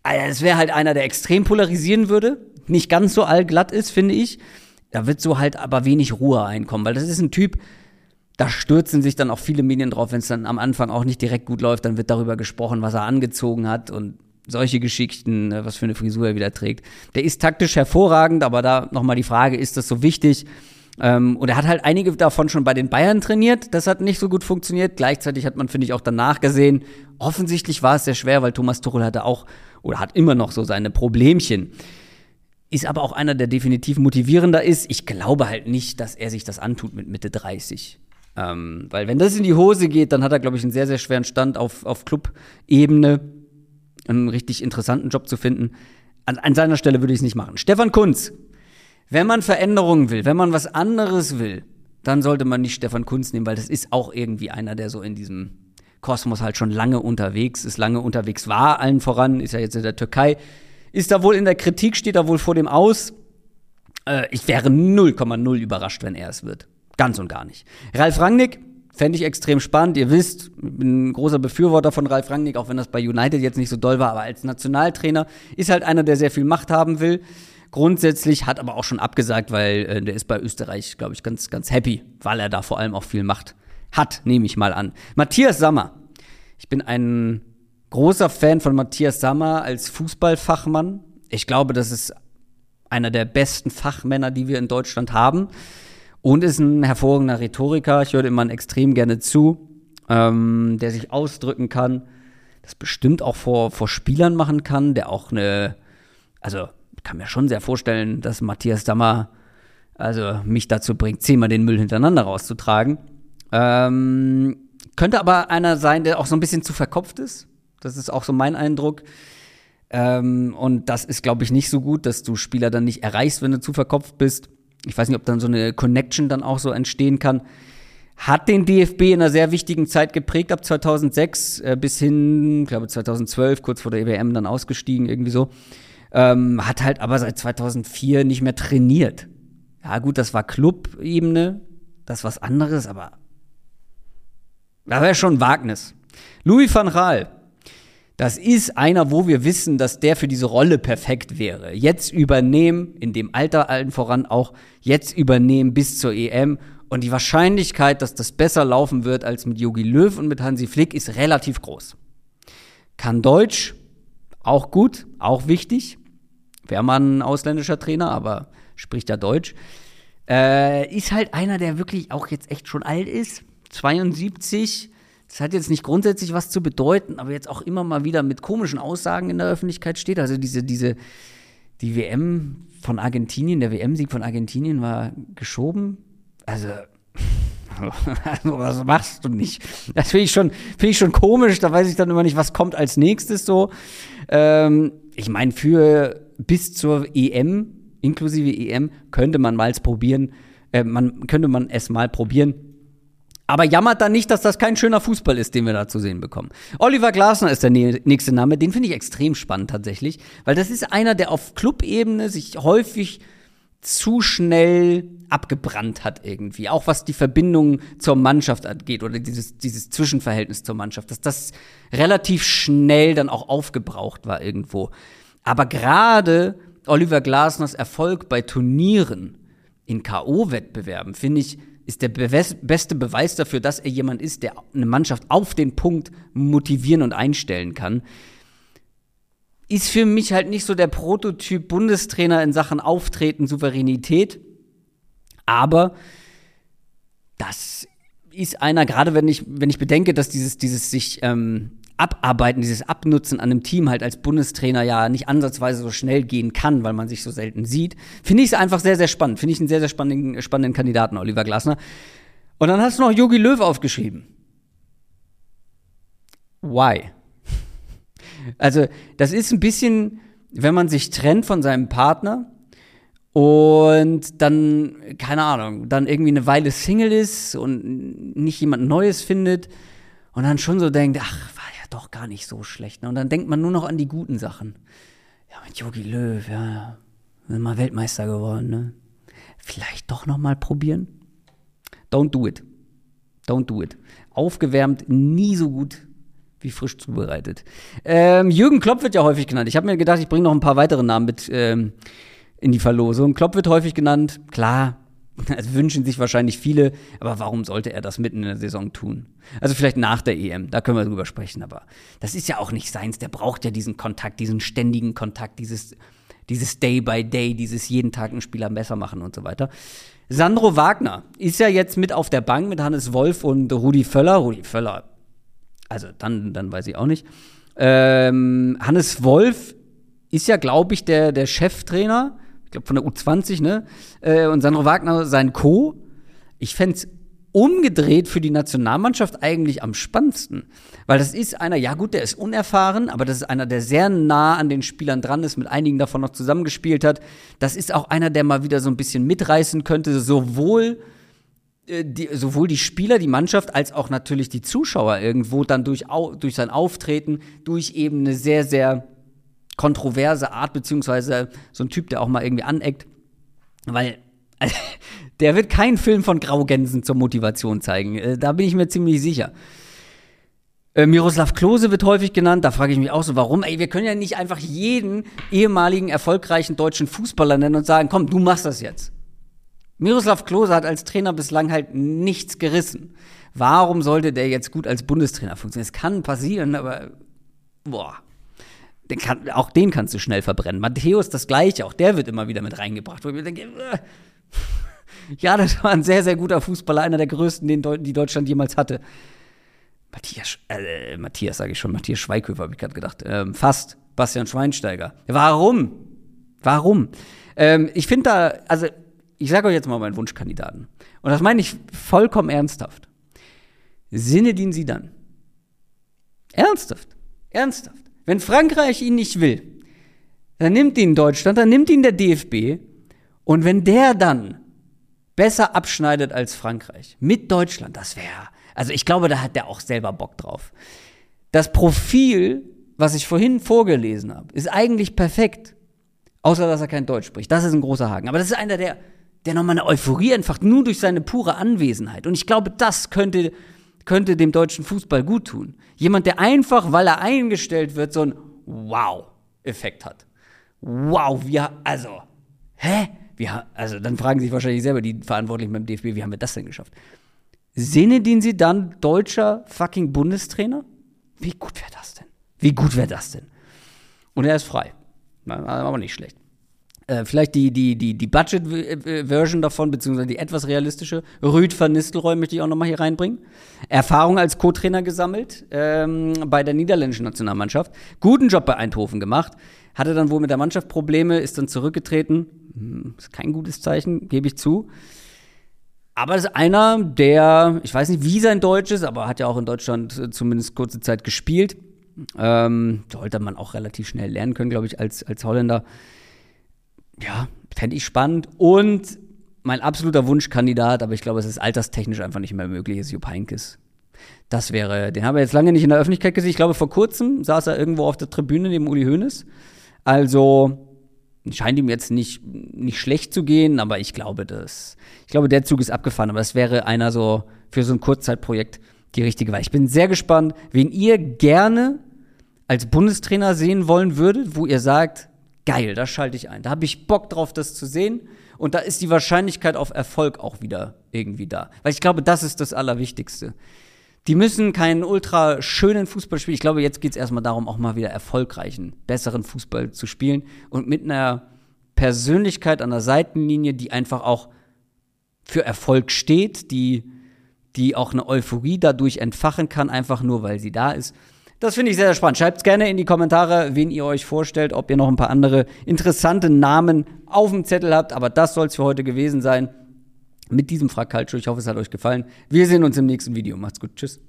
Es wäre halt einer, der extrem polarisieren würde nicht ganz so allglatt ist, finde ich. Da wird so halt aber wenig Ruhe einkommen, weil das ist ein Typ, da stürzen sich dann auch viele Medien drauf, wenn es dann am Anfang auch nicht direkt gut läuft, dann wird darüber gesprochen, was er angezogen hat und solche Geschichten, äh, was für eine Frisur er wieder trägt. Der ist taktisch hervorragend, aber da nochmal die Frage, ist das so wichtig? Ähm, und er hat halt einige davon schon bei den Bayern trainiert. Das hat nicht so gut funktioniert. Gleichzeitig hat man, finde ich, auch danach gesehen, offensichtlich war es sehr schwer, weil Thomas Tuchel hatte auch oder hat immer noch so seine Problemchen. Ist aber auch einer, der definitiv motivierender ist. Ich glaube halt nicht, dass er sich das antut mit Mitte 30. Ähm, weil wenn das in die Hose geht, dann hat er, glaube ich, einen sehr, sehr schweren Stand auf, auf Club-Ebene, einen richtig interessanten Job zu finden. An, an seiner Stelle würde ich es nicht machen. Stefan Kunz, wenn man Veränderungen will, wenn man was anderes will, dann sollte man nicht Stefan Kunz nehmen, weil das ist auch irgendwie einer, der so in diesem Kosmos halt schon lange unterwegs ist, lange unterwegs war, allen voran, ist ja jetzt in der Türkei, ist da wohl in der Kritik, steht da wohl vor dem Aus. Äh, ich wäre 0,0 überrascht, wenn er es wird. Ganz und gar nicht. Ralf Rangnick fände ich extrem spannend. Ihr wisst, ich bin ein großer Befürworter von Ralf Rangnick, auch wenn das bei United jetzt nicht so doll war, aber als Nationaltrainer ist halt einer, der sehr viel Macht haben will. Grundsätzlich hat aber auch schon abgesagt, weil äh, der ist bei Österreich, glaube ich, ganz, ganz happy, weil er da vor allem auch viel Macht hat, nehme ich mal an. Matthias Sammer. Ich bin ein großer Fan von Matthias Sammer als Fußballfachmann. Ich glaube, das ist einer der besten Fachmänner, die wir in Deutschland haben. Und ist ein hervorragender Rhetoriker. Ich höre ihm immer extrem gerne zu, ähm, der sich ausdrücken kann, das bestimmt auch vor, vor Spielern machen kann, der auch eine, also kann mir schon sehr vorstellen, dass Matthias Sammer also mich dazu bringt, zehnmal den Müll hintereinander rauszutragen. Ähm, könnte aber einer sein, der auch so ein bisschen zu verkopft ist. Das ist auch so mein Eindruck. Ähm, und das ist, glaube ich, nicht so gut, dass du Spieler dann nicht erreichst, wenn du zu verkopft bist. Ich weiß nicht, ob dann so eine Connection dann auch so entstehen kann. Hat den DFB in einer sehr wichtigen Zeit geprägt, ab 2006 äh, bis hin, glaube 2012, kurz vor der EWM dann ausgestiegen, irgendwie so. Ähm, hat halt aber seit 2004 nicht mehr trainiert. Ja, gut, das war Club-Ebene, das ist was anderes, aber das wäre schon Wagnis. Louis van Gaal, das ist einer, wo wir wissen, dass der für diese Rolle perfekt wäre. Jetzt übernehmen, in dem Alter allen voran auch, jetzt übernehmen bis zur EM. Und die Wahrscheinlichkeit, dass das besser laufen wird als mit Jogi Löw und mit Hansi Flick, ist relativ groß. Kann Deutsch, auch gut, auch wichtig. Wäre man ein ausländischer Trainer, aber spricht ja Deutsch. Äh, ist halt einer, der wirklich auch jetzt echt schon alt ist. 72. Das hat jetzt nicht grundsätzlich was zu bedeuten, aber jetzt auch immer mal wieder mit komischen Aussagen in der Öffentlichkeit steht. Also diese, diese, die WM von Argentinien, der WM-Sieg von Argentinien war geschoben. Also, (laughs) also was machst du nicht? Das finde ich schon, finde ich schon komisch. Da weiß ich dann immer nicht, was kommt als nächstes so. Ähm, ich meine, für bis zur EM, inklusive EM, könnte man mal probieren, äh, man, könnte man es mal probieren. Aber jammert dann nicht, dass das kein schöner Fußball ist, den wir da zu sehen bekommen. Oliver Glasner ist der nächste Name. Den finde ich extrem spannend tatsächlich, weil das ist einer, der auf Clubebene sich häufig zu schnell abgebrannt hat irgendwie. Auch was die Verbindung zur Mannschaft angeht oder dieses, dieses Zwischenverhältnis zur Mannschaft, dass das relativ schnell dann auch aufgebraucht war irgendwo. Aber gerade Oliver Glasners Erfolg bei Turnieren in K.O.-Wettbewerben, finde ich, ist der beste Beweis dafür, dass er jemand ist, der eine Mannschaft auf den Punkt motivieren und einstellen kann. Ist für mich halt nicht so der Prototyp Bundestrainer in Sachen Auftreten, Souveränität. Aber das ist einer, gerade wenn ich, wenn ich bedenke, dass dieses, dieses sich ähm, Abarbeiten, dieses Abnutzen an einem Team halt als Bundestrainer ja nicht ansatzweise so schnell gehen kann, weil man sich so selten sieht, finde ich es einfach sehr, sehr spannend. Finde ich einen sehr, sehr spannenden, spannenden Kandidaten, Oliver Glasner. Und dann hast du noch Yogi Löw aufgeschrieben. Why? (laughs) Also, das ist ein bisschen, wenn man sich trennt von seinem Partner und dann, keine Ahnung, dann irgendwie eine Weile Single ist und nicht jemand Neues findet und dann schon so denkt, ach, doch gar nicht so schlecht. Ne? Und dann denkt man nur noch an die guten Sachen. Ja, mit Yogi Löw, ja, sind mal Weltmeister geworden, ne? Vielleicht doch noch mal probieren? Don't do it. Don't do it. Aufgewärmt nie so gut wie frisch zubereitet. Ähm, Jürgen Klopp wird ja häufig genannt. Ich habe mir gedacht, ich bringe noch ein paar weitere Namen mit ähm, in die Verlosung. Klopp wird häufig genannt. Klar, (laughs) also wünschen sich wahrscheinlich viele, aber warum sollte er das mitten in der Saison tun? Also vielleicht nach der EM, da können wir drüber sprechen, aber das ist ja auch nicht seins, der braucht ja diesen Kontakt, diesen ständigen Kontakt, dieses, dieses Day by Day, dieses jeden Tag einen Spieler besser machen und so weiter. Sandro Wagner ist ja jetzt mit auf der Bank mit Hannes Wolf und Rudi Völler. Rudi Völler, also dann, dann weiß ich auch nicht. Ähm, Hannes Wolf ist ja, glaube ich, der, der Cheftrainer ich glaube von der U20, ne? Äh, und Sandro Wagner sein Co. Ich fände umgedreht für die Nationalmannschaft eigentlich am spannendsten. Weil das ist einer, ja gut, der ist unerfahren, aber das ist einer, der sehr nah an den Spielern dran ist, mit einigen davon noch zusammengespielt hat. Das ist auch einer, der mal wieder so ein bisschen mitreißen könnte, sowohl äh, die, sowohl die Spieler, die Mannschaft, als auch natürlich die Zuschauer irgendwo dann durch, durch sein Auftreten, durch eben eine sehr, sehr kontroverse Art, beziehungsweise so ein Typ, der auch mal irgendwie aneckt. Weil also, (laughs) der wird keinen Film von Graugänsen zur Motivation zeigen. Äh, da bin ich mir ziemlich sicher. Äh, Miroslav Klose wird häufig genannt. Da frage ich mich auch so, warum? Ey, wir können ja nicht einfach jeden ehemaligen erfolgreichen deutschen Fußballer nennen und sagen, komm, du machst das jetzt. Miroslav Klose hat als Trainer bislang halt nichts gerissen. Warum sollte der jetzt gut als Bundestrainer funktionieren? Es kann passieren, aber boah, den kann, auch den kannst du schnell verbrennen. Matthäus das gleiche, auch der wird immer wieder mit reingebracht, wo ich mir denke, äh, (laughs) ja, das war ein sehr, sehr guter Fußballer, einer der größten, den Deu die Deutschland jemals hatte. Matthias, äh, Matthias sage ich schon, Matthias Schweighöfer habe ich gerade gedacht. Ähm, fast, Bastian Schweinsteiger. Warum? Warum? Ähm, ich finde da, also ich sage euch jetzt mal meinen Wunschkandidaten. Und das meine ich vollkommen ernsthaft. Sinne Sie dann. Ernsthaft. Ernsthaft. Wenn Frankreich ihn nicht will, dann nimmt ihn Deutschland, dann nimmt ihn der DFB. Und wenn der dann besser abschneidet als Frankreich mit Deutschland, das wäre, also ich glaube, da hat der auch selber Bock drauf. Das Profil, was ich vorhin vorgelesen habe, ist eigentlich perfekt. Außer, dass er kein Deutsch spricht. Das ist ein großer Haken. Aber das ist einer, der, der nochmal eine Euphorie entfacht, nur durch seine pure Anwesenheit. Und ich glaube, das könnte könnte dem deutschen Fußball gut tun. Jemand, der einfach, weil er eingestellt wird, so ein Wow-Effekt hat. Wow, wir, also, hä? Wir, also, dann fragen sich wahrscheinlich selber die Verantwortlichen beim DFB, wie haben wir das denn geschafft? Sinne sie dann deutscher fucking Bundestrainer? Wie gut wäre das denn? Wie gut wäre das denn? Und er ist frei. Aber nicht schlecht. Äh, vielleicht die, die, die, die Budget-Version davon, beziehungsweise die etwas realistische. Rüd van Nistelrooy möchte ich auch nochmal hier reinbringen. Erfahrung als Co-Trainer gesammelt ähm, bei der niederländischen Nationalmannschaft. Guten Job bei Eindhoven gemacht. Hatte dann wohl mit der Mannschaft Probleme, ist dann zurückgetreten. Hm, ist kein gutes Zeichen, gebe ich zu. Aber ist einer, der, ich weiß nicht, wie sein Deutsch ist, aber hat ja auch in Deutschland äh, zumindest kurze Zeit gespielt. Ähm, sollte man auch relativ schnell lernen können, glaube ich, als, als Holländer ja, fände ich spannend. Und mein absoluter Wunschkandidat, aber ich glaube, es ist alterstechnisch einfach nicht mehr möglich, ist Jupp Heynckes. Das wäre, den haben wir jetzt lange nicht in der Öffentlichkeit gesehen. Ich glaube, vor kurzem saß er irgendwo auf der Tribüne neben Uli Hoeneß. Also scheint ihm jetzt nicht, nicht schlecht zu gehen, aber ich glaube, das, ich glaube, der Zug ist abgefahren. Aber es wäre einer so für so ein Kurzzeitprojekt die richtige Wahl. Ich bin sehr gespannt, wen ihr gerne als Bundestrainer sehen wollen würdet, wo ihr sagt, geil, da schalte ich ein. Da habe ich Bock drauf, das zu sehen. Und da ist die Wahrscheinlichkeit auf Erfolg auch wieder irgendwie da. Weil ich glaube, das ist das Allerwichtigste. Die müssen keinen ultra schönen Fußball spielen. Ich glaube, jetzt geht es erstmal darum, auch mal wieder erfolgreichen, besseren Fußball zu spielen. Und mit einer Persönlichkeit an der Seitenlinie, die einfach auch für Erfolg steht, die, die auch eine Euphorie dadurch entfachen kann, einfach nur weil sie da ist. Das finde ich sehr, sehr spannend. Schreibt gerne in die Kommentare, wen ihr euch vorstellt, ob ihr noch ein paar andere interessante Namen auf dem Zettel habt. Aber das soll es für heute gewesen sein. Mit diesem Frag Ich hoffe, es hat euch gefallen. Wir sehen uns im nächsten Video. Macht's gut. Tschüss.